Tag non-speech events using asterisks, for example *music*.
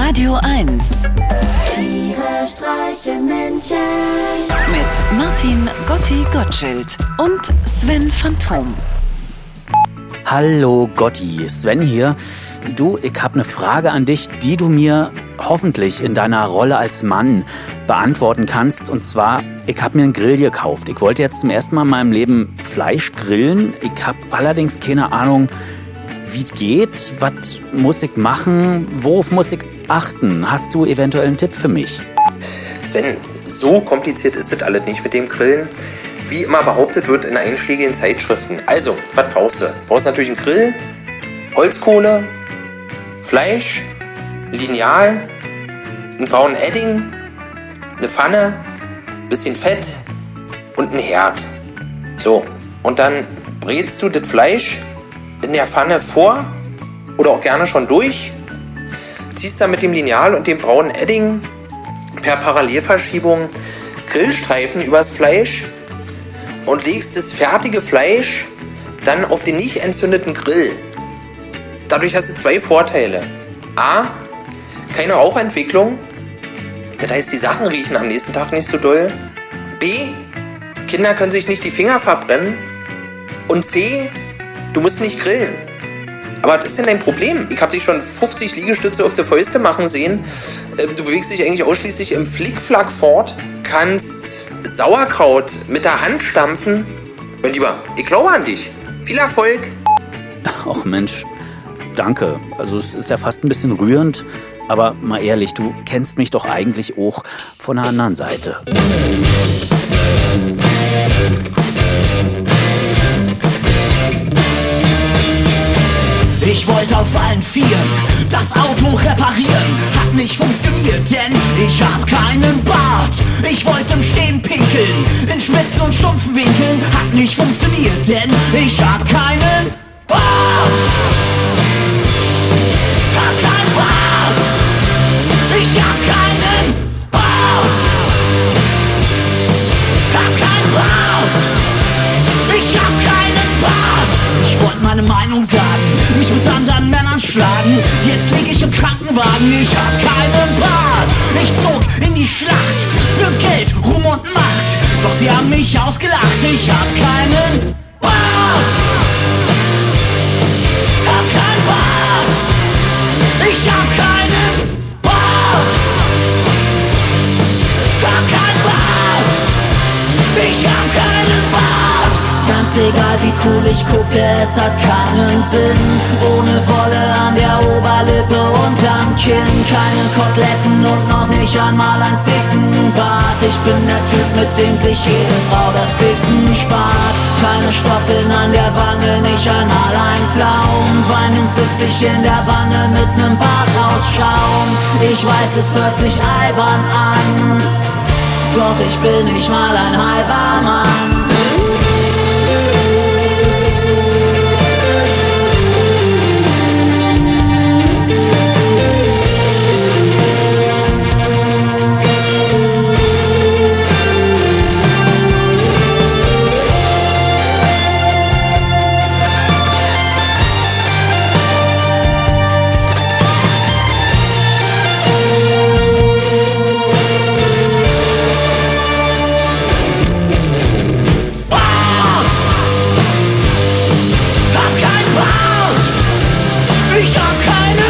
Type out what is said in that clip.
Radio 1 Tiere streichen Menschen. mit Martin Gotti Gottschild und Sven Phantom. Hallo Gotti, Sven hier. Du, ich habe eine Frage an dich, die du mir hoffentlich in deiner Rolle als Mann beantworten kannst. Und zwar, ich habe mir einen Grill gekauft. Ich wollte jetzt zum ersten Mal in meinem Leben Fleisch grillen. Ich habe allerdings keine Ahnung, wie es geht. Was muss ich machen? Worauf muss ich achten? Hast du eventuell einen Tipp für mich? Sven, so kompliziert ist das alles nicht mit dem Grillen. Wie immer behauptet wird in einschlägigen Zeitschriften. Also, was brauchst du? Du brauchst natürlich einen Grill, Holzkohle, Fleisch, Lineal, einen braunen Edding, eine Pfanne, bisschen Fett und einen Herd. So, und dann brätst du das Fleisch in der Pfanne vor oder auch gerne schon durch, ziehst dann mit dem Lineal und dem braunen Edding per Parallelverschiebung Grillstreifen übers Fleisch und legst das fertige Fleisch dann auf den nicht entzündeten Grill. Dadurch hast du zwei Vorteile. A, keine Rauchentwicklung. Das heißt, die Sachen riechen am nächsten Tag nicht so doll. B, Kinder können sich nicht die Finger verbrennen. Und C, du musst nicht grillen. Aber was ist denn dein Problem? Ich habe dich schon 50 Liegestütze auf der Fäuste machen sehen. Äh, Du bewegst dich eigentlich ausschließlich im Flickflack fort, kannst Sauerkraut mit der Hand stampfen. Mein Lieber, ich glaube an dich. Viel Erfolg. *laughs* Ach Mensch, danke. Also es ist ja fast ein bisschen rührend. Aber mal ehrlich, du kennst mich doch eigentlich auch von der anderen Seite. Wollte auf allen Vieren das Auto reparieren, hat nicht funktioniert, denn ich hab keinen Bart. Ich wollte im Stehen pinkeln, in spitzen und stumpfen Winkeln, hat nicht funktioniert, denn ich hab keinen Jetzt lieg ich im Krankenwagen, ich hab keinen Bart. Ich zog in die Schlacht für Geld, Ruhm und Macht. Doch sie haben mich ausgelacht, ich hab keinen Bart. Hab keinen Bart. Ich hab keinen Bart. Hab keinen Bart. Ich hab keinen Bart. Egal wie cool ich gucke, es hat keinen Sinn. Ohne Wolle an der Oberlippe und am Kinn. Keine Koteletten und noch nicht einmal ein Zickenbart. Ich bin der Typ, mit dem sich jede Frau das Ficken spart. Keine Stoppeln an der Wange, nicht einmal ein Flaum. Weinend sitz ich in der Wanne mit nem Bart aus Schaum. Ich weiß, es hört sich albern an. Doch ich bin nicht mal ein halber Mann.